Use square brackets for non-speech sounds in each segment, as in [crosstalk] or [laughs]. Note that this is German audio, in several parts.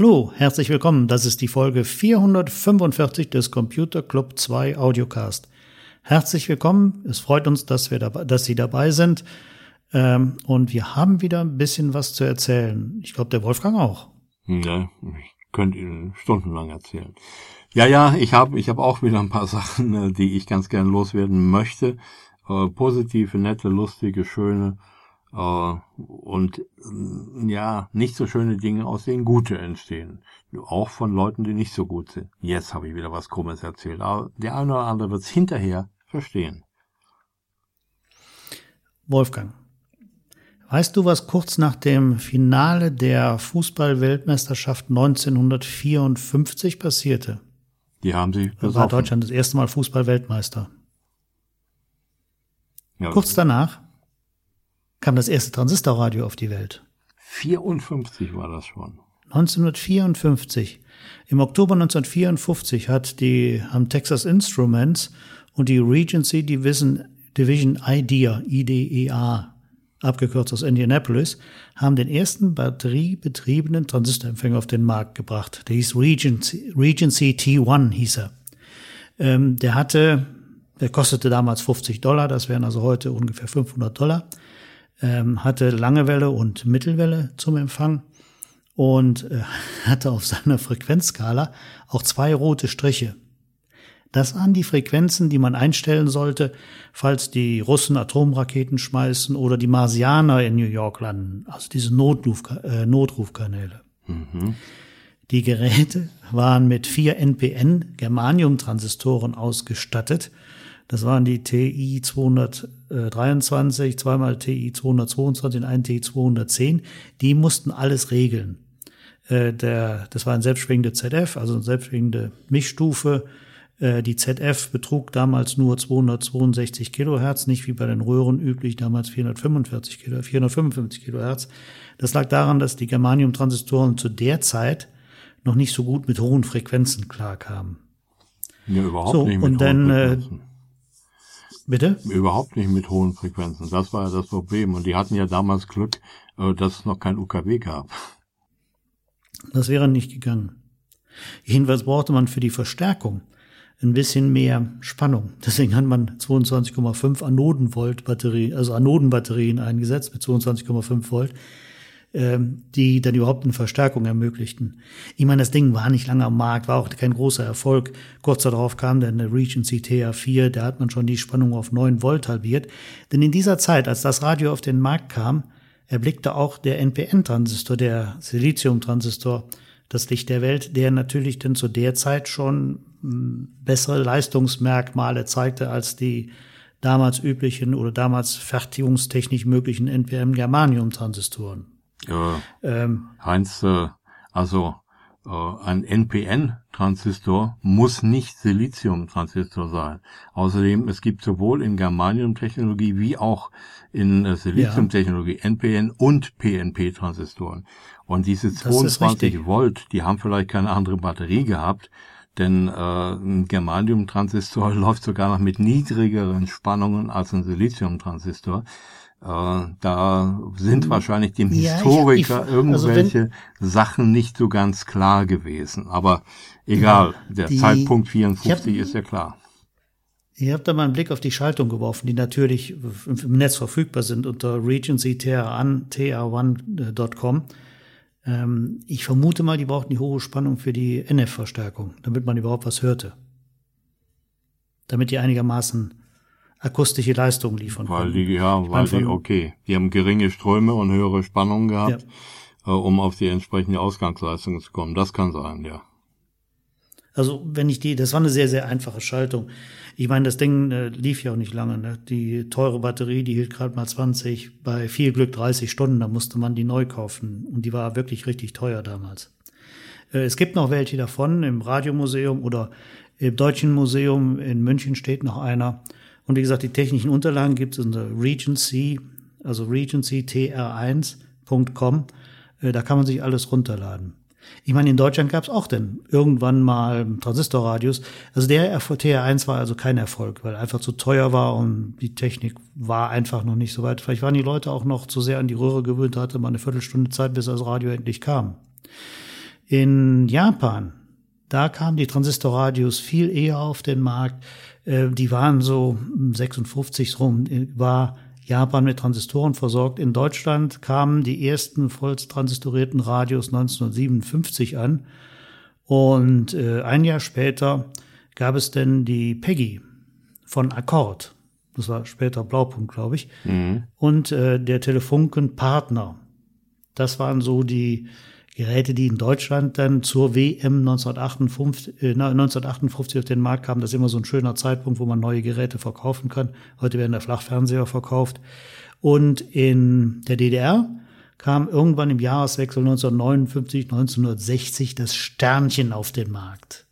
Hallo, herzlich willkommen. Das ist die Folge 445 des Computer Club 2 Audiocast. Herzlich willkommen. Es freut uns, dass, wir dabei, dass Sie dabei sind. Ähm, und wir haben wieder ein bisschen was zu erzählen. Ich glaube, der Wolfgang auch. Ja, ich könnte Ihnen stundenlang erzählen. Ja, ja, ich habe ich hab auch wieder ein paar [laughs] Sachen, äh, die ich ganz gern loswerden möchte. Äh, positive, nette, lustige, schöne und äh, ja, nicht so schöne Dinge, aus denen gute entstehen. Auch von Leuten, die nicht so gut sind. Jetzt habe ich wieder was Krummes erzählt, aber der eine oder andere wird es hinterher verstehen. Wolfgang, weißt du, was kurz nach dem Finale der Fußball-Weltmeisterschaft 1954 passierte? Die haben sie besoffen. War Deutschland das erste Mal Fußball-Weltmeister. Ja, kurz danach kam das erste Transistorradio auf die Welt. 54 war das schon. 1954. Im Oktober 1954 hat die, haben Texas Instruments und die Regency Division, Division IDEA, IDEA, abgekürzt aus Indianapolis, haben den ersten batteriebetriebenen Transistorempfänger auf den Markt gebracht. Der hieß Regency, Regency T1, hieß er. Ähm, der hatte, der kostete damals 50 Dollar, das wären also heute ungefähr 500 Dollar ähm, hatte lange Welle und Mittelwelle zum Empfang und äh, [laughs] hatte auf seiner Frequenzskala auch zwei rote Striche. Das waren die Frequenzen, die man einstellen sollte, falls die Russen Atomraketen schmeißen oder die Marsianer in New York landen, also diese Notruf, äh, Notrufkanäle. Mhm. Die Geräte waren mit vier NPN Germanium-Transistoren ausgestattet das waren die TI 223, zweimal TI 222 und ein TI 210. Die mussten alles regeln. Äh, der, das war ein selbstschwingende ZF, also eine selbstschwingende Mischstufe. Äh, die ZF betrug damals nur 262 Kilohertz, nicht wie bei den Röhren üblich, damals 445 Kilo, 455 Kilohertz. Das lag daran, dass die Germanium-Transistoren zu der Zeit noch nicht so gut mit hohen Frequenzen klarkamen. Ja, überhaupt so, nicht mit und dann, äh, Frequenzen. Bitte? Überhaupt nicht mit hohen Frequenzen. Das war ja das Problem. Und die hatten ja damals Glück, äh, dass es noch kein UKW gab. Das wäre nicht gegangen. Jedenfalls brauchte man für die Verstärkung ein bisschen mehr Spannung. Deswegen hat man 22,5 Anodenvolt Batterie, also Anodenbatterien eingesetzt mit 22,5 Volt. Ähm, die dann überhaupt eine Verstärkung ermöglichten. Ich meine, das Ding war nicht lange am Markt, war auch kein großer Erfolg. Kurz darauf kam dann der Regency TA4, da hat man schon die Spannung auf 9 Volt halbiert. Denn in dieser Zeit, als das Radio auf den Markt kam, erblickte auch der NPN-Transistor, der Silizium-Transistor, das Licht der Welt, der natürlich dann zu der Zeit schon hm, bessere Leistungsmerkmale zeigte als die damals üblichen oder damals fertigungstechnisch möglichen NPM-Germanium-Transistoren. Ja, ähm, Heinz, äh, also äh, ein NPN-Transistor muss nicht Silizium-Transistor sein. Außerdem, es gibt sowohl in Germanium-Technologie wie auch in äh, Silizium-Technologie ja. NPN und PNP-Transistoren. Und diese 22 Volt, die haben vielleicht keine andere Batterie gehabt, denn äh, ein Germanium-Transistor [laughs] läuft sogar noch mit niedrigeren Spannungen als ein Silizium-Transistor. Äh, da sind hm. wahrscheinlich dem ja, Historiker ich, ich, irgendwelche also wenn, Sachen nicht so ganz klar gewesen. Aber egal, der die, Zeitpunkt 54 hab, ist ja klar. Ihr habt da mal einen Blick auf die Schaltung geworfen, die natürlich im Netz verfügbar sind unter regencytr1.com. Ähm, ich vermute mal, die brauchten die hohe Spannung für die NF-Verstärkung, damit man überhaupt was hörte. Damit die einigermaßen akustische Leistung liefern weil Die, ja, weil die, okay. Die haben geringe Ströme und höhere Spannungen gehabt, ja. äh, um auf die entsprechende Ausgangsleistung zu kommen. Das kann sein, ja. Also wenn ich die, das war eine sehr, sehr einfache Schaltung. Ich meine, das Ding äh, lief ja auch nicht lange. Ne? Die teure Batterie, die hielt gerade mal 20, bei viel Glück 30 Stunden, da musste man die neu kaufen. Und die war wirklich richtig teuer damals. Äh, es gibt noch welche davon im Radiomuseum oder im Deutschen Museum in München steht noch einer. Und wie gesagt, die technischen Unterlagen gibt es unter Regency, also regencytr1.com. Äh, da kann man sich alles runterladen. Ich meine, in Deutschland gab es auch denn irgendwann mal Transistorradios. Also der TR1 war also kein Erfolg, weil einfach zu teuer war und die Technik war einfach noch nicht so weit. Vielleicht waren die Leute auch noch zu sehr an die Röhre gewöhnt, hatte mal eine Viertelstunde Zeit, bis das Radio endlich kam. In Japan, da kamen die Transistorradios viel eher auf den Markt. Äh, die waren so 56 rum, war Japan mit Transistoren versorgt. In Deutschland kamen die ersten volltransistorierten Radios 1957 an. Und äh, ein Jahr später gab es denn die Peggy von Akkord. Das war später Blaupunkt, glaube ich. Mhm. Und äh, der Telefunken Partner. Das waren so die Geräte, die in Deutschland dann zur WM 1958, äh, 1958 auf den Markt kamen. Das ist immer so ein schöner Zeitpunkt, wo man neue Geräte verkaufen kann. Heute werden der Flachfernseher verkauft. Und in der DDR kam irgendwann im Jahreswechsel 1959, 1960 das Sternchen auf den Markt.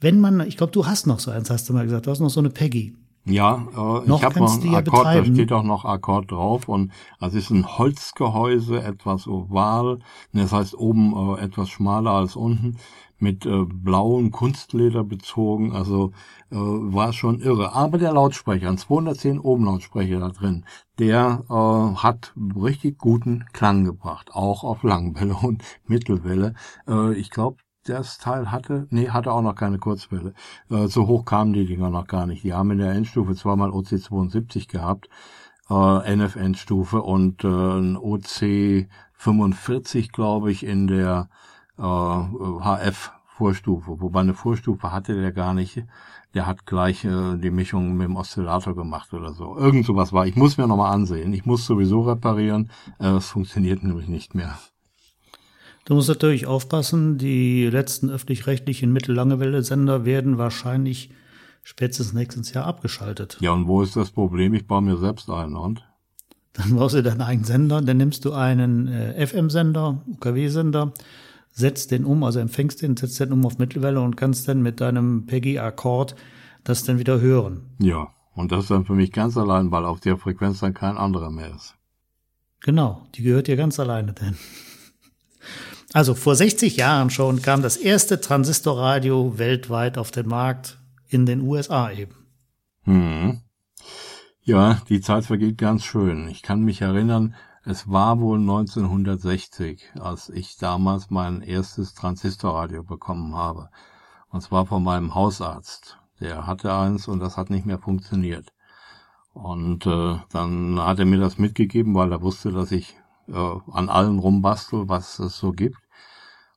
Wenn man, ich glaube, du hast noch so eins, hast du mal gesagt, du hast noch so eine Peggy. Ja, äh, noch ich habe noch einen Akkord, da steht auch noch Akkord drauf und es ist ein Holzgehäuse, etwas oval, das heißt oben äh, etwas schmaler als unten, mit äh, blauem Kunstleder bezogen, also äh, war schon irre. Aber der Lautsprecher, ein 210 Ohm Lautsprecher da drin, der äh, hat richtig guten Klang gebracht, auch auf Langwelle [laughs] und Mittelwelle. Äh, ich glaube, das Teil hatte, nee, hatte auch noch keine Kurzwelle. Äh, so hoch kamen die Dinger noch gar nicht. Die haben in der Endstufe zweimal OC72 gehabt, äh, NF-Endstufe und äh, ein OC45, glaube ich, in der äh, HF-Vorstufe. Wobei eine Vorstufe hatte der gar nicht. Der hat gleich äh, die Mischung mit dem Oszillator gemacht oder so. Irgend sowas war. Ich muss mir nochmal ansehen. Ich muss sowieso reparieren. Äh, es funktioniert nämlich nicht mehr. Du musst natürlich aufpassen, die letzten öffentlich-rechtlichen Mittellange-Welle-Sender werden wahrscheinlich spätestens nächstes Jahr abgeschaltet. Ja, und wo ist das Problem? Ich baue mir selbst einen, und? Dann brauchst du deinen eigenen Sender, dann nimmst du einen äh, FM-Sender, UKW-Sender, setzt den um, also empfängst den, setzt den um auf Mittelwelle und kannst dann mit deinem Peggy-Akkord das dann wieder hören. Ja, und das ist dann für mich ganz allein, weil auf der Frequenz dann kein anderer mehr ist. Genau, die gehört dir ganz alleine denn. Also vor 60 Jahren schon kam das erste Transistorradio weltweit auf den Markt in den USA eben. Hm. Ja, die Zeit vergeht ganz schön. Ich kann mich erinnern, es war wohl 1960, als ich damals mein erstes Transistorradio bekommen habe. Und zwar von meinem Hausarzt. Der hatte eins und das hat nicht mehr funktioniert. Und äh, dann hat er mir das mitgegeben, weil er wusste, dass ich äh, an allen rumbastel, was es so gibt.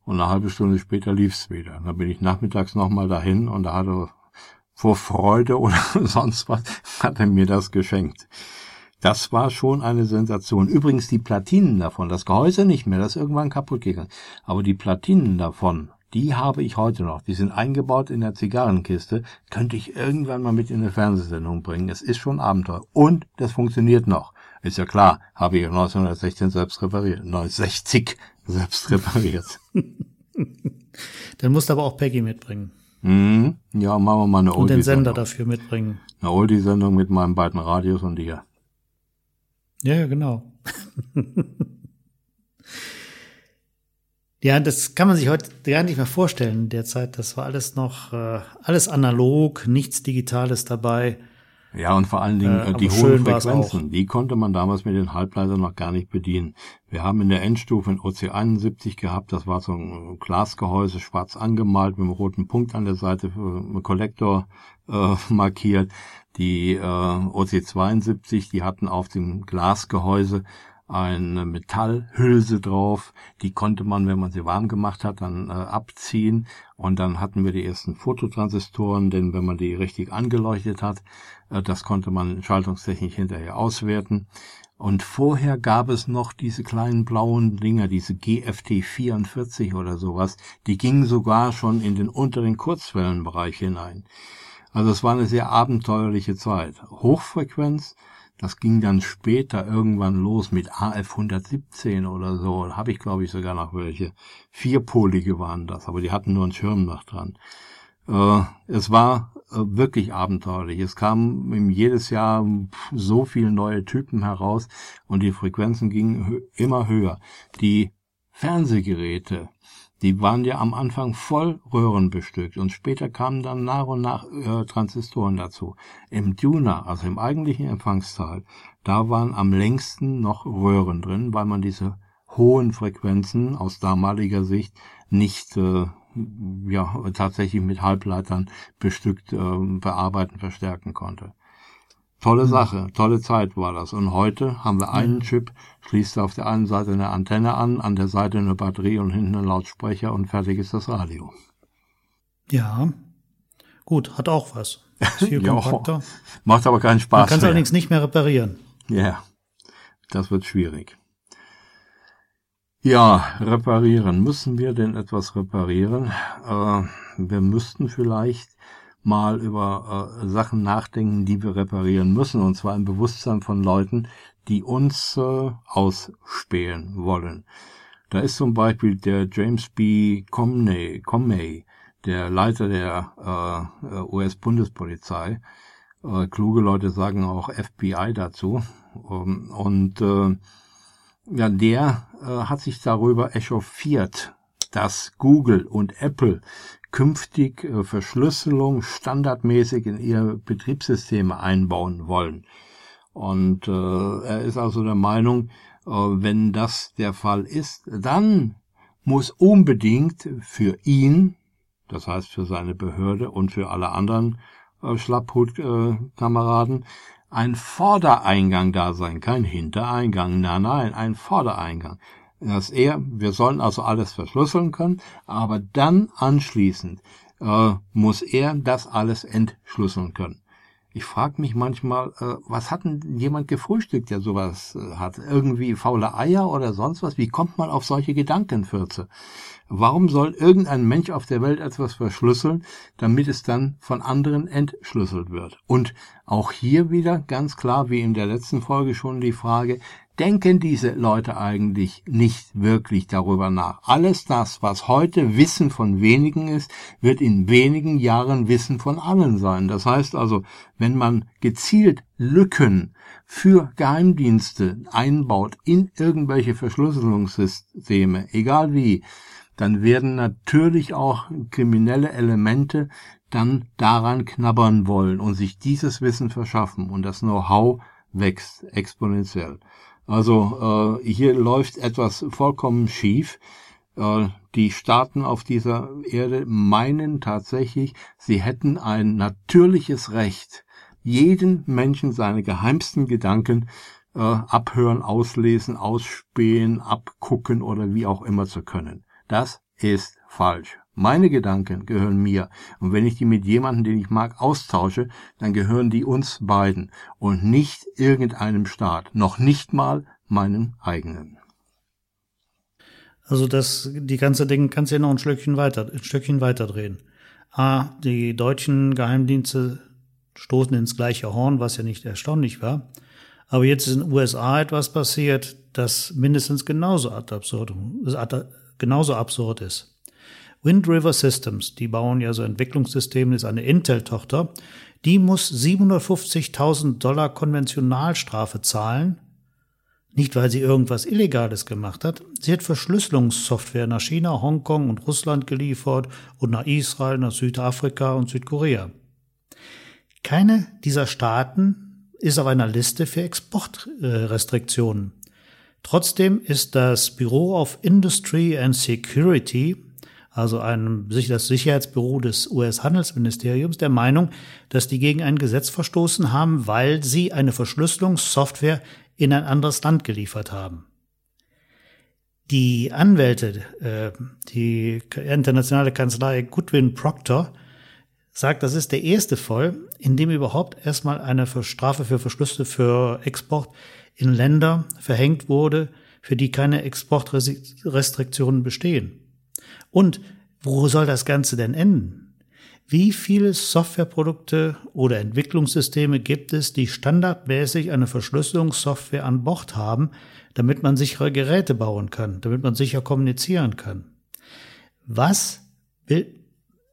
Und eine halbe Stunde später lief's wieder. Dann bin ich nachmittags nochmal dahin und da hatte vor Freude oder [laughs] sonst was, hat er mir das geschenkt. Das war schon eine Sensation. Übrigens die Platinen davon, das Gehäuse nicht mehr, das ist irgendwann kaputt gegangen. Aber die Platinen davon, die habe ich heute noch. Die sind eingebaut in der Zigarrenkiste. Könnte ich irgendwann mal mit in eine Fernsehsendung bringen. Es ist schon Abenteuer. Und das funktioniert noch. Ist ja klar, habe ich 1916 selbst repariert. 1960 selbst repariert. [laughs] Dann musst du aber auch Peggy mitbringen. Mhm. Ja, machen wir mal eine Oldie. Und den Sender dafür mitbringen. Eine Oldie-Sendung mit meinen beiden Radios und dir. Ja, genau. [laughs] ja, das kann man sich heute gar nicht mehr vorstellen derzeit. Das war alles noch, äh, alles analog, nichts Digitales dabei. Ja, und vor allen Dingen äh, äh die hohen Frequenzen, die konnte man damals mit den Halbleitern noch gar nicht bedienen. Wir haben in der Endstufe ein OC71 gehabt, das war so ein Glasgehäuse, schwarz angemalt, mit einem roten Punkt an der Seite für einen Kollektor äh, [laughs] markiert. Die äh, OC72, die hatten auf dem Glasgehäuse eine Metallhülse drauf, die konnte man, wenn man sie warm gemacht hat, dann äh, abziehen und dann hatten wir die ersten Fototransistoren, denn wenn man die richtig angeleuchtet hat, äh, das konnte man schaltungstechnisch hinterher auswerten. Und vorher gab es noch diese kleinen blauen Dinger, diese GFT 44 oder sowas, die gingen sogar schon in den unteren Kurzwellenbereich hinein. Also es war eine sehr abenteuerliche Zeit. Hochfrequenz, das ging dann später irgendwann los mit AF 117 oder so. Da habe ich, glaube ich, sogar noch welche. Vierpolige waren das, aber die hatten nur einen Schirm noch dran. Äh, es war äh, wirklich abenteuerlich. Es kamen jedes Jahr so viele neue Typen heraus und die Frequenzen gingen immer höher. Die Fernsehgeräte, die waren ja am Anfang voll Röhren bestückt und später kamen dann nach und nach äh, Transistoren dazu. Im Tuner, also im eigentlichen Empfangsteil, da waren am längsten noch Röhren drin, weil man diese hohen Frequenzen aus damaliger Sicht nicht äh, ja tatsächlich mit Halbleitern bestückt äh, bearbeiten, verstärken konnte. Tolle mhm. Sache, tolle Zeit war das. Und heute haben wir einen Chip, schließt auf der einen Seite eine Antenne an, an der Seite eine Batterie und hinten einen Lautsprecher und fertig ist das Radio. Ja, gut, hat auch was. [laughs] viel kompakter. Macht aber keinen Spaß. Man kann es allerdings nicht mehr reparieren. Ja, das wird schwierig. Ja, reparieren. Müssen wir denn etwas reparieren? Äh, wir müssten vielleicht mal über äh, Sachen nachdenken, die wir reparieren müssen, und zwar im Bewusstsein von Leuten, die uns äh, ausspähen wollen. Da ist zum Beispiel der James B. Comney, Comey, der Leiter der äh, US-Bundespolizei. Äh, kluge Leute sagen auch FBI dazu. Ähm, und äh, ja, der äh, hat sich darüber echauffiert, dass Google und Apple künftig äh, Verschlüsselung standardmäßig in ihre Betriebssysteme einbauen wollen. Und äh, er ist also der Meinung, äh, wenn das der Fall ist, dann muss unbedingt für ihn, das heißt für seine Behörde und für alle anderen äh, Schlapphut-Kameraden, ein Vordereingang da sein, kein Hintereingang, nein, nein, ein Vordereingang dass er, wir sollen also alles verschlüsseln können, aber dann anschließend äh, muss er das alles entschlüsseln können. Ich frage mich manchmal, äh, was hat denn jemand gefrühstückt, der sowas äh, hat? Irgendwie faule Eier oder sonst was? Wie kommt man auf solche Gedankenfürze? Warum soll irgendein Mensch auf der Welt etwas verschlüsseln, damit es dann von anderen entschlüsselt wird? Und auch hier wieder ganz klar, wie in der letzten Folge schon die Frage, denken diese Leute eigentlich nicht wirklich darüber nach. Alles das, was heute Wissen von wenigen ist, wird in wenigen Jahren Wissen von allen sein. Das heißt also, wenn man gezielt Lücken für Geheimdienste einbaut in irgendwelche Verschlüsselungssysteme, egal wie, dann werden natürlich auch kriminelle Elemente dann daran knabbern wollen und sich dieses Wissen verschaffen und das Know-how wächst exponentiell. Also äh, hier läuft etwas vollkommen schief. Äh, die Staaten auf dieser Erde meinen tatsächlich, sie hätten ein natürliches Recht, jeden Menschen seine geheimsten Gedanken äh, abhören, auslesen, ausspähen, abgucken oder wie auch immer zu können. Das ist falsch. Meine Gedanken gehören mir. Und wenn ich die mit jemandem, den ich mag, austausche, dann gehören die uns beiden und nicht irgendeinem Staat, noch nicht mal meinem eigenen. Also das, die ganze Ding kannst du ja noch ein Stückchen weiter, ein Stückchen weiter drehen. A, die deutschen Geheimdienste stoßen ins gleiche Horn, was ja nicht erstaunlich war. Aber jetzt ist in den USA etwas passiert, das mindestens genauso absurd, genauso absurd ist. Wind River Systems, die bauen ja so Entwicklungssysteme, ist eine Intel-Tochter, die muss 750.000 Dollar Konventionalstrafe zahlen. Nicht, weil sie irgendwas Illegales gemacht hat. Sie hat Verschlüsselungssoftware nach China, Hongkong und Russland geliefert und nach Israel, nach Südafrika und Südkorea. Keine dieser Staaten ist auf einer Liste für Exportrestriktionen. Trotzdem ist das Bureau of Industry and Security also ein, das Sicherheitsbüro des US-Handelsministeriums, der Meinung, dass die gegen ein Gesetz verstoßen haben, weil sie eine Verschlüsselungssoftware in ein anderes Land geliefert haben. Die Anwälte, äh, die internationale Kanzlei Goodwin Proctor, sagt, das ist der erste Fall, in dem überhaupt erstmal eine Strafe für Verschlüsse für Export in Länder verhängt wurde, für die keine Exportrestriktionen bestehen. Und wo soll das Ganze denn enden? Wie viele Softwareprodukte oder Entwicklungssysteme gibt es, die standardmäßig eine Verschlüsselungssoftware an Bord haben, damit man sichere Geräte bauen kann, damit man sicher kommunizieren kann? Was,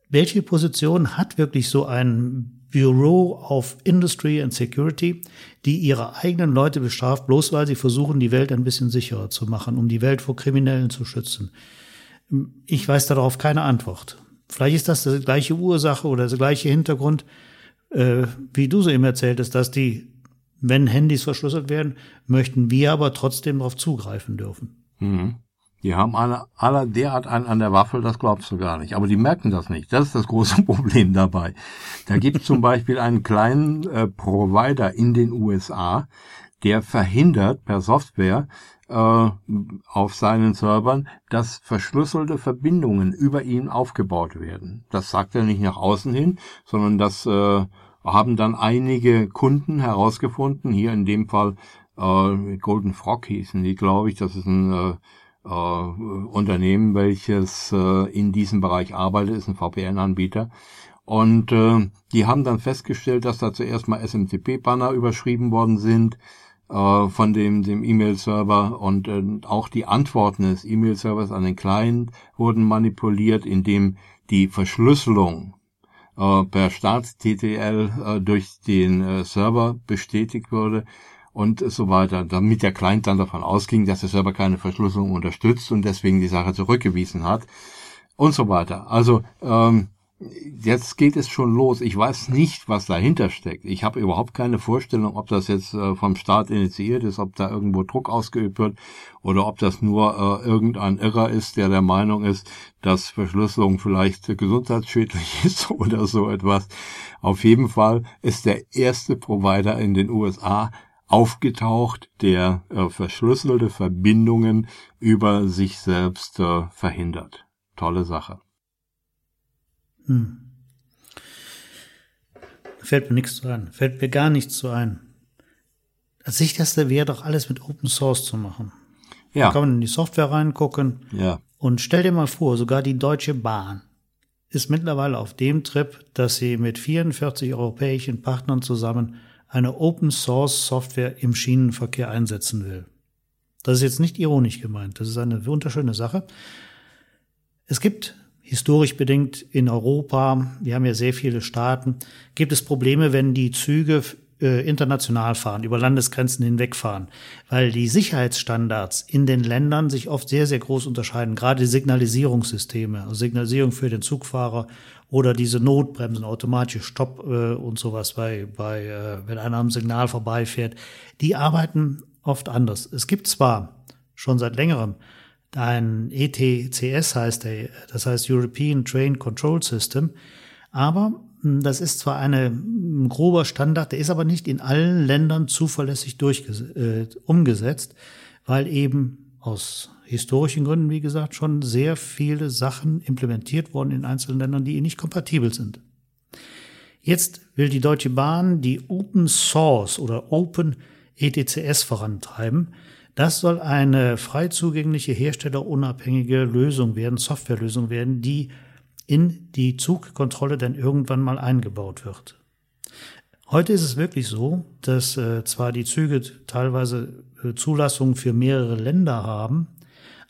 welche Position hat wirklich so ein Bureau of Industry and Security, die ihre eigenen Leute bestraft, bloß weil sie versuchen, die Welt ein bisschen sicherer zu machen, um die Welt vor Kriminellen zu schützen? Ich weiß darauf keine Antwort. Vielleicht ist das die gleiche Ursache oder der gleiche Hintergrund, äh, wie du so eben erzähltest, dass die, wenn Handys verschlüsselt werden, möchten wir aber trotzdem darauf zugreifen dürfen. Mhm. Die haben alle, alle derart einen an der Waffel, das glaubst du gar nicht. Aber die merken das nicht. Das ist das große [laughs] Problem dabei. Da gibt es zum Beispiel einen kleinen äh, Provider in den USA, der verhindert per Software äh, auf seinen Servern, dass verschlüsselte Verbindungen über ihn aufgebaut werden. Das sagt er nicht nach außen hin, sondern das äh, haben dann einige Kunden herausgefunden. Hier in dem Fall äh, Golden Frog hießen die, glaube ich. Das ist ein äh, äh, Unternehmen, welches äh, in diesem Bereich arbeitet, ist ein VPN-Anbieter. Und äh, die haben dann festgestellt, dass da zuerst mal SMTP-Banner überschrieben worden sind äh, von dem dem E-Mail-Server und äh, auch die Antworten des E-Mail-Servers an den Client wurden manipuliert, indem die Verschlüsselung äh, per Start-TTL äh, durch den äh, Server bestätigt wurde und so weiter, damit der Client dann davon ausging, dass der Server keine Verschlüsselung unterstützt und deswegen die Sache zurückgewiesen hat und so weiter. Also ähm, jetzt geht es schon los. Ich weiß nicht, was dahinter steckt. Ich habe überhaupt keine Vorstellung, ob das jetzt äh, vom Staat initiiert ist, ob da irgendwo Druck ausgeübt wird oder ob das nur äh, irgendein Irrer ist, der der Meinung ist, dass Verschlüsselung vielleicht gesundheitsschädlich [laughs] ist oder so etwas. Auf jeden Fall ist der erste Provider in den USA aufgetaucht, der äh, verschlüsselte Verbindungen über sich selbst äh, verhindert. Tolle Sache. Hm. Fällt mir nichts zu ein. Fällt mir gar nichts zu ein. Das sicherste wäre doch alles mit Open Source zu machen. Ja. Da kann man in die Software reingucken. Ja. Und stell dir mal vor, sogar die Deutsche Bahn ist mittlerweile auf dem Trip, dass sie mit 44 europäischen Partnern zusammen eine Open Source Software im Schienenverkehr einsetzen will. Das ist jetzt nicht ironisch gemeint. Das ist eine wunderschöne Sache. Es gibt historisch bedingt in Europa, wir haben ja sehr viele Staaten, gibt es Probleme, wenn die Züge äh, international fahren, über Landesgrenzen hinwegfahren, weil die Sicherheitsstandards in den Ländern sich oft sehr, sehr groß unterscheiden, gerade die Signalisierungssysteme, also Signalisierung für den Zugfahrer oder diese Notbremsen, automatische Stopp äh, und sowas bei, bei äh, wenn einer am Signal vorbeifährt, die arbeiten oft anders. Es gibt zwar schon seit längerem ein ETCS heißt der, das heißt European Train Control System. Aber hm, das ist zwar eine, ein grober Standard, der ist aber nicht in allen Ländern zuverlässig äh, umgesetzt, weil eben aus historischen Gründen, wie gesagt, schon sehr viele Sachen implementiert wurden in einzelnen Ländern, die nicht kompatibel sind. Jetzt will die Deutsche Bahn die Open Source oder Open ETCS vorantreiben. Das soll eine frei zugängliche, herstellerunabhängige Lösung werden, Softwarelösung werden, die in die Zugkontrolle dann irgendwann mal eingebaut wird. Heute ist es wirklich so, dass äh, zwar die Züge teilweise äh, Zulassungen für mehrere Länder haben,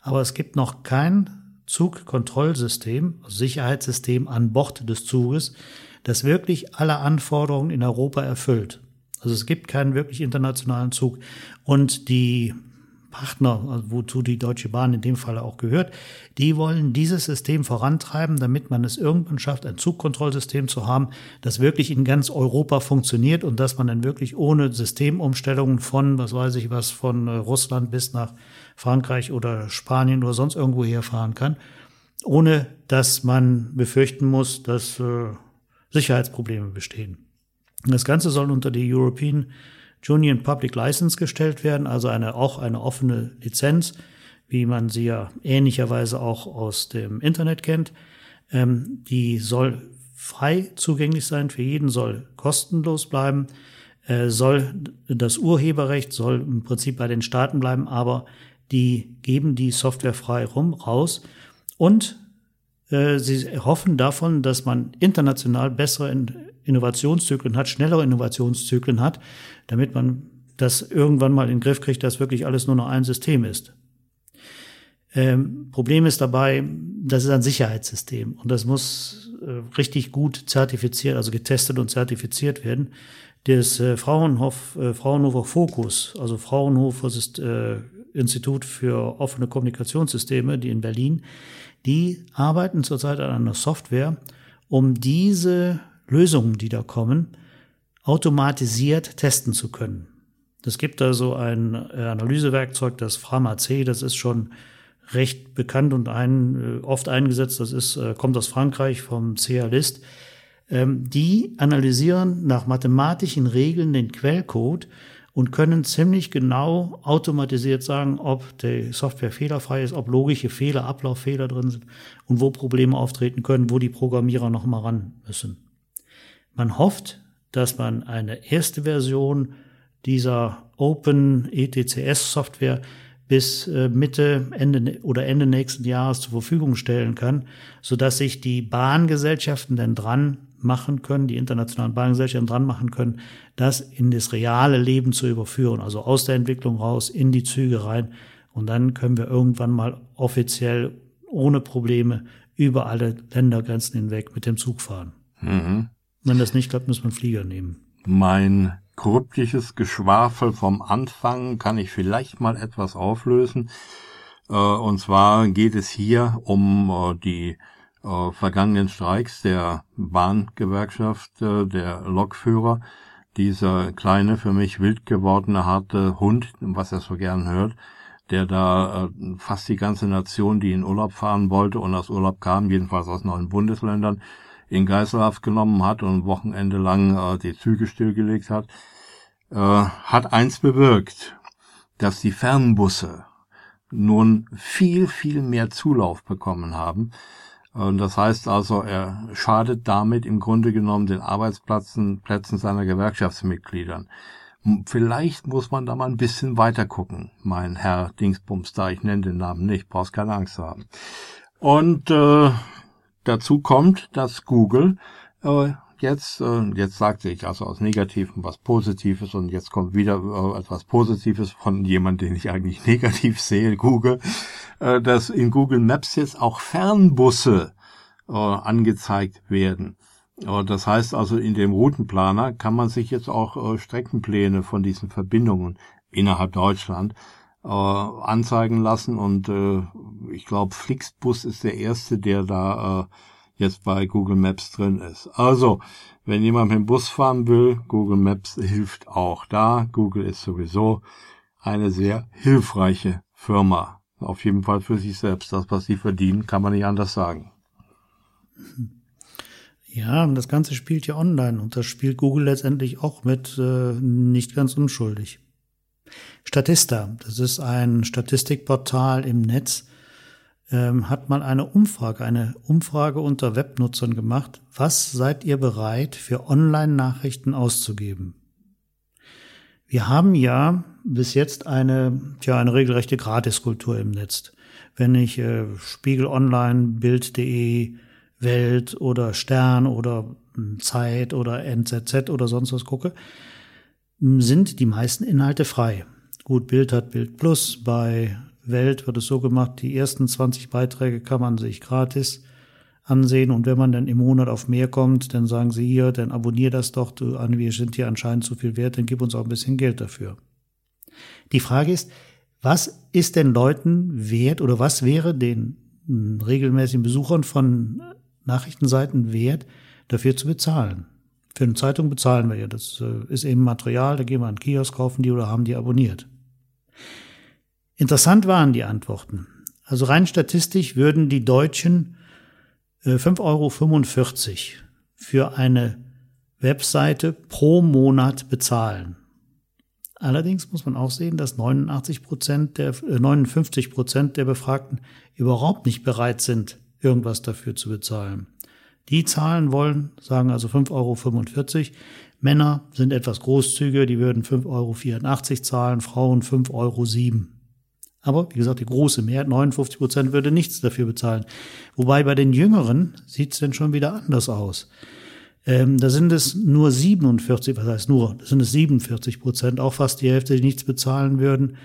aber es gibt noch kein Zugkontrollsystem, also Sicherheitssystem an Bord des Zuges, das wirklich alle Anforderungen in Europa erfüllt. Also es gibt keinen wirklich internationalen Zug. Und die Partner, wozu die Deutsche Bahn in dem Fall auch gehört, die wollen dieses System vorantreiben, damit man es irgendwann schafft, ein Zugkontrollsystem zu haben, das wirklich in ganz Europa funktioniert und dass man dann wirklich ohne Systemumstellungen von, was weiß ich was, von äh, Russland bis nach Frankreich oder Spanien oder sonst irgendwo herfahren kann, ohne dass man befürchten muss, dass äh, Sicherheitsprobleme bestehen. Das Ganze soll unter die European Union Public License gestellt werden, also eine, auch eine offene Lizenz, wie man sie ja ähnlicherweise auch aus dem Internet kennt. Ähm, die soll frei zugänglich sein für jeden, soll kostenlos bleiben, äh, soll das Urheberrecht soll im Prinzip bei den Staaten bleiben, aber die geben die Software frei rum raus und äh, sie hoffen davon, dass man international bessere Innovationszyklen hat, schnellere Innovationszyklen hat, damit man das irgendwann mal in den Griff kriegt, dass wirklich alles nur noch ein System ist. Ähm, Problem ist dabei, das ist ein Sicherheitssystem und das muss äh, richtig gut zertifiziert, also getestet und zertifiziert werden. Das äh, Fraunhof, äh, Fraunhofer Fokus, also Fraunhofer ist, äh, Institut für offene Kommunikationssysteme, die in Berlin, die arbeiten zurzeit an einer Software, um diese Lösungen, die da kommen, automatisiert testen zu können. Es gibt da so ein äh, Analysewerkzeug, das Framac, das ist schon recht bekannt und ein, äh, oft eingesetzt. Das ist, äh, kommt aus Frankreich vom CA List. Ähm, die analysieren nach mathematischen Regeln den Quellcode und können ziemlich genau automatisiert sagen, ob die Software fehlerfrei ist, ob logische Fehler, Ablauffehler drin sind und wo Probleme auftreten können, wo die Programmierer noch mal ran müssen. Man hofft, dass man eine erste Version dieser Open ETCS Software bis äh, Mitte, Ende oder Ende nächsten Jahres zur Verfügung stellen kann, so dass sich die Bahngesellschaften dann dran machen können, die internationalen Bahngesellschaften dran machen können, das in das reale Leben zu überführen, also aus der Entwicklung raus in die Züge rein. Und dann können wir irgendwann mal offiziell ohne Probleme über alle Ländergrenzen hinweg mit dem Zug fahren. Mhm. Wenn das nicht klappt, muss man Flieger nehmen. Mein kryptisches Geschwafel vom Anfang kann ich vielleicht mal etwas auflösen. Äh, und zwar geht es hier um äh, die äh, vergangenen Streiks der Bahngewerkschaft, der Lokführer. Dieser kleine, für mich wild gewordene, harte Hund, was er so gern hört, der da fast die ganze Nation, die in Urlaub fahren wollte und aus Urlaub kam, jedenfalls aus neuen Bundesländern, in Geiselhaft genommen hat und Wochenende lang äh, die Züge stillgelegt hat, äh, hat eins bewirkt, dass die Fernbusse nun viel, viel mehr Zulauf bekommen haben. Und das heißt also, er schadet damit im Grunde genommen den Arbeitsplätzen Plätzen seiner Gewerkschaftsmitgliedern. Vielleicht muss man da mal ein bisschen weiter gucken, mein Herr Dingsbums da, ich nenne den Namen nicht, brauchst keine Angst zu haben. Und äh, Dazu kommt, dass Google äh, jetzt, äh, jetzt sagte ich also aus Negativen was Positives und jetzt kommt wieder äh, etwas Positives von jemandem, den ich eigentlich [laughs] negativ sehe, Google, äh, dass in Google Maps jetzt auch Fernbusse äh, angezeigt werden. Äh, das heißt also, in dem Routenplaner kann man sich jetzt auch äh, Streckenpläne von diesen Verbindungen innerhalb Deutschland äh, anzeigen lassen und äh, ich glaube Flixbus ist der erste, der da äh, jetzt bei Google Maps drin ist. Also, wenn jemand mit dem Bus fahren will, Google Maps hilft auch da. Google ist sowieso eine sehr hilfreiche Firma. Auf jeden Fall für sich selbst. Das, was sie verdienen, kann man nicht anders sagen. Ja, das Ganze spielt ja online und das spielt Google letztendlich auch mit äh, nicht ganz unschuldig. Statista, das ist ein Statistikportal im Netz, ähm, hat mal eine Umfrage, eine Umfrage unter Webnutzern gemacht. Was seid ihr bereit für Online-Nachrichten auszugeben? Wir haben ja bis jetzt eine, tja, eine regelrechte Gratiskultur im Netz. Wenn ich äh, Spiegel Online, Bild.de, Welt oder Stern oder hm, Zeit oder NZZ oder sonst was gucke, sind die meisten Inhalte frei. Gut, Bild hat Bild Plus. Bei Welt wird es so gemacht, die ersten 20 Beiträge kann man sich gratis ansehen und wenn man dann im Monat auf mehr kommt, dann sagen sie hier, dann abonnier das doch, du, wir sind hier anscheinend zu viel wert, dann gib uns auch ein bisschen Geld dafür. Die Frage ist, was ist denn Leuten wert oder was wäre den hm, regelmäßigen Besuchern von Nachrichtenseiten wert, dafür zu bezahlen? Für eine Zeitung bezahlen wir ja. Das äh, ist eben Material, da gehen wir an Kiosk, kaufen die oder haben die abonniert. Interessant waren die Antworten. Also rein statistisch würden die Deutschen äh, 5,45 Euro für eine Webseite pro Monat bezahlen. Allerdings muss man auch sehen, dass 89 Prozent der, äh, 59 Prozent der Befragten überhaupt nicht bereit sind, irgendwas dafür zu bezahlen. Die zahlen wollen, sagen also 5,45 Euro. Männer sind etwas großzügiger, die würden 5,84 Euro zahlen, Frauen 5,07 Euro. Aber wie gesagt, die große Mehrheit, 59 Prozent, würde nichts dafür bezahlen. Wobei bei den Jüngeren sieht es denn schon wieder anders aus. Ähm, da sind es nur 47, was heißt nur, da sind es 47 Prozent, auch fast die Hälfte, die nichts bezahlen würden.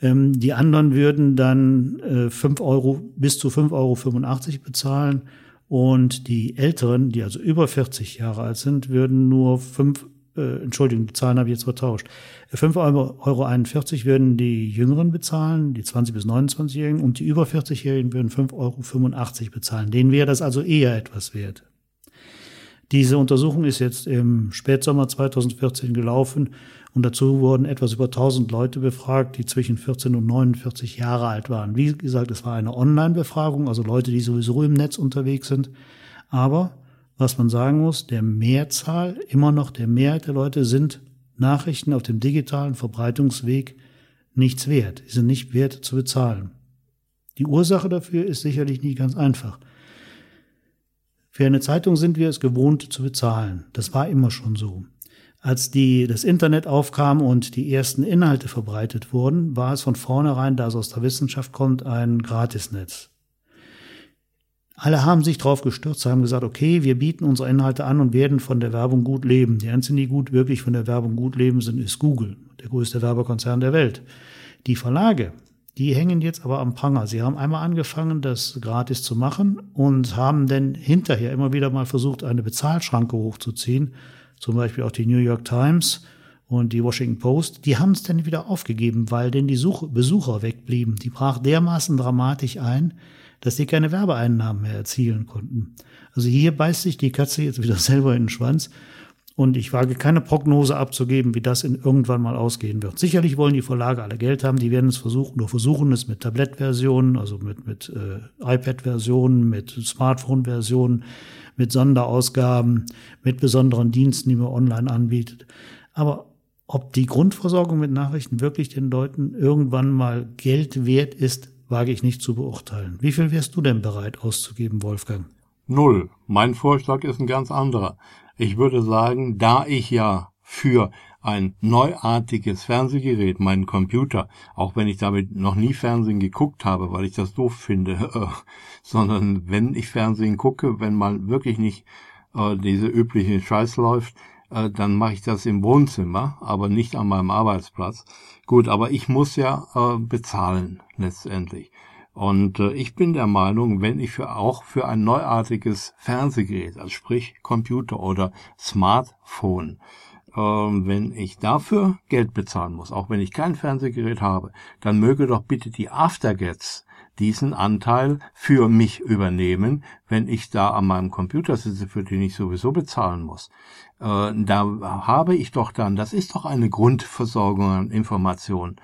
Ähm, die anderen würden dann äh, 5 Euro bis zu 5,85 Euro bezahlen und die Älteren, die also über 40 Jahre alt sind, würden nur 5, äh, Entschuldigung, die Zahlen habe ich jetzt vertauscht. 5,41 Euro würden die Jüngeren bezahlen, die 20- bis 29-Jährigen, und die über 40-Jährigen würden 5,85 Euro bezahlen. Denen wäre das also eher etwas wert. Diese Untersuchung ist jetzt im Spätsommer 2014 gelaufen Und dazu wurden etwas über 1000 Leute befragt, die zwischen 14 und 49 Jahre alt waren. Wie gesagt, es war eine Online-Befragung, also Leute, die sowieso im Netz unterwegs sind. Aber was man sagen muss, der Mehrzahl, immer noch der Mehrheit der Leute sind Nachrichten auf dem digitalen Verbreitungsweg nichts wert. Sie sind nicht wert zu bezahlen. Die Ursache dafür ist sicherlich nicht ganz einfach. Für eine Zeitung sind wir es gewohnt zu bezahlen. Das war immer schon so. Als die, das Internet aufkam und die ersten Inhalte verbreitet wurden, war es von vornherein, da es aus der Wissenschaft kommt, ein Gratisnetz. Alle haben sich drauf gestürzt, haben gesagt, okay, wir bieten unsere Inhalte an und werden von der Werbung gut leben. Die einzigen, die gut wirklich von der Werbung gut leben sind, ist Google, der größte Werbekonzern der Welt. Die Verlage, die hängen jetzt aber am Pranger. Sie haben einmal angefangen, das gratis zu machen und haben dann hinterher immer wieder mal versucht, eine Bezahlschranke hochzuziehen. Zum Beispiel auch die New York Times und die Washington Post. Die haben es dann wieder aufgegeben, weil denn die Such Besucher wegblieben. Die brach dermaßen dramatisch ein, dass sie keine Werbeeinnahmen mehr erzielen konnten. Also hier beißt sich die Katze jetzt wieder [laughs] selber in den Schwanz und ich wage keine Prognose abzugeben, wie das in irgendwann mal ausgehen wird. Sicherlich wollen die Verlage alle Geld haben, die werden es versuchen, nur versuchen es mit Tablet-Versionen, also mit, mit äh, iPad-Versionen, mit Smartphone-Versionen, mit Sonderausgaben, mit besonderen Diensten, die man online anbietet. Aber ob die Grundversorgung mit Nachrichten wirklich den Leuten irgendwann mal Geld wert ist, wage ich nicht zu beurteilen. Wie viel wärst du denn bereit auszugeben, Wolfgang? Null. Mein Vorschlag ist ein ganz anderer. Ich würde sagen, da ich ja für ein neuartiges Fernsehgerät, meinen Computer, auch wenn ich damit noch nie Fernsehen geguckt habe, weil ich das doof finde, äh, [laughs] sondern wenn ich Fernsehen gucke, wenn mal wirklich nicht äh, diese übliche Scheiß läuft, dann mache ich das im Wohnzimmer, aber nicht an meinem Arbeitsplatz. Gut, aber ich muss ja äh, bezahlen letztendlich. Und äh, ich bin der Meinung, wenn ich für auch für ein neuartiges Fernsehgerät, also sprich Computer oder Smartphone, äh, wenn ich dafür Geld bezahlen muss, auch wenn ich kein Fernsehgerät habe, dann möge doch bitte die Aftergets diesen Anteil für mich übernehmen, wenn ich da an meinem Computer sitze, für den ich sowieso bezahlen muss. Äh, da habe ich doch dann, das ist doch eine Grundversorgung an Informationen.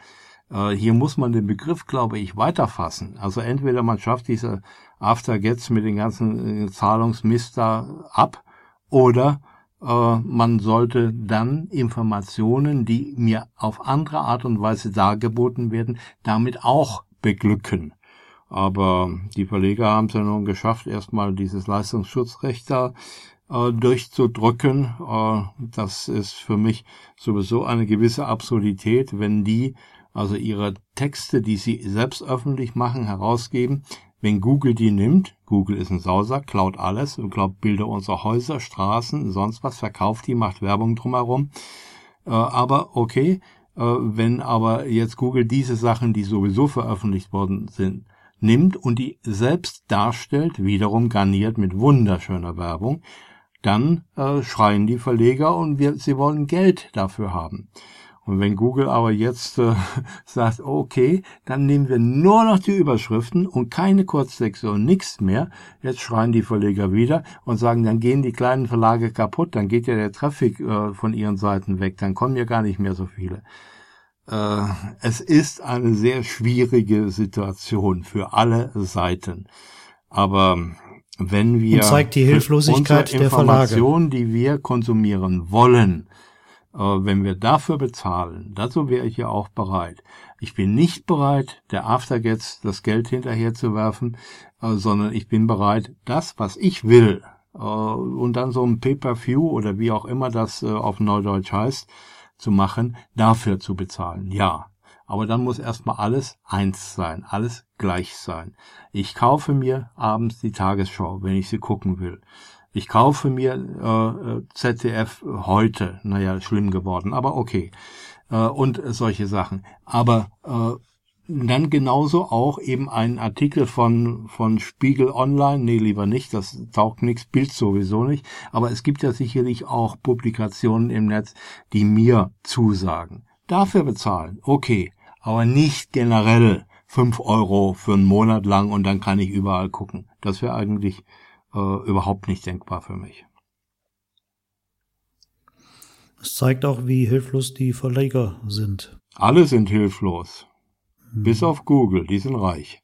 Äh, hier muss man den Begriff, glaube ich, weiterfassen. Also entweder man schafft diese After-Gets mit den ganzen äh, Zahlungsmist ab oder man sollte dann Informationen, die mir auf andere Art und Weise dargeboten werden, damit auch beglücken. Aber die Verleger haben es ja nun geschafft, erstmal dieses Leistungsschutzrecht da äh, durchzudrücken. Äh, das ist für mich sowieso eine gewisse Absurdität, wenn die also ihre Texte, die sie selbst öffentlich machen, herausgeben. Wenn Google die nimmt, Google ist ein Sauser, klaut alles und glaubt Bilder unserer Häuser, Straßen, sonst was, verkauft die, macht Werbung drumherum. Äh, aber okay, äh, wenn aber jetzt Google diese Sachen, die sowieso veröffentlicht worden sind, nimmt und die selbst darstellt, wiederum garniert mit wunderschöner Werbung, dann äh, schreien die Verleger und wir, sie wollen Geld dafür haben. Und wenn Google aber jetzt äh, [laughs] sagt, okay, dann nehmen wir nur noch die Überschriften und keine Kurztexte und nichts mehr, jetzt schreien die Verleger wieder und sagen, dann gehen die kleinen Verlage kaputt, dann geht ja der Traffic äh, von ihren Seiten weg, dann kommen ja gar nicht mehr so viele. Äh, es ist eine sehr schwierige Situation für alle Seiten. Aber wenn wir und zeigt die Hilflosigkeit der Verlage. die wir konsumieren wollen, äh, wenn wir dafür bezahlen, dazu wäre ich ja auch bereit. Ich bin nicht bereit, der Aftergets das Geld hinterher zu werfen, äh, sondern ich bin bereit, das, was ich will, äh, und dann so ein Pay-per-View oder wie auch immer das auf Neudeutsch heißt, zu machen, dafür zu bezahlen. Ja. Aber dann muss erstmal alles eins sein, alles gleich sein. Ich kaufe mir abends die Tagesschau, wenn ich sie gucken will. Ich kaufe mir äh, ZDF heute, naja, schlimm geworden, aber okay. Äh, und solche Sachen. Aber äh, dann genauso auch eben ein Artikel von, von Spiegel Online, nee, lieber nicht, das taugt nichts, Bild sowieso nicht, aber es gibt ja sicherlich auch Publikationen im Netz, die mir zusagen. Dafür bezahlen, okay, aber nicht generell fünf Euro für einen Monat lang und dann kann ich überall gucken. Das wäre eigentlich äh, überhaupt nicht denkbar für mich. Es zeigt auch, wie hilflos die Verleger sind. Alle sind hilflos. Hm. Bis auf Google, die sind reich.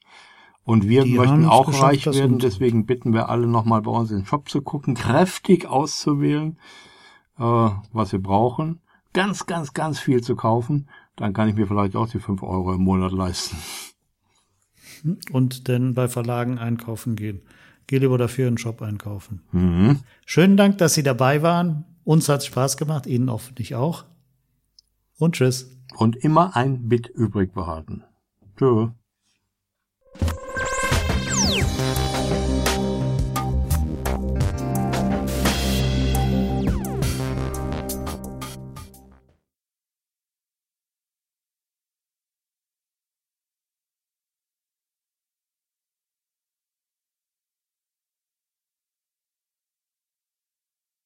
Und wir die möchten auch reich werden, deswegen bitten wir alle nochmal bei uns in den Shop zu gucken, kräftig auszuwählen, äh, was wir brauchen, ganz, ganz, ganz viel zu kaufen, dann kann ich mir vielleicht auch die fünf Euro im Monat leisten. Und dann bei Verlagen einkaufen gehen. Geh lieber dafür in den Shop einkaufen. Mhm. Schönen Dank, dass Sie dabei waren. Uns hat Spaß gemacht, Ihnen hoffentlich auch. Und tschüss. Und immer ein Bit übrig behalten. Tschüss.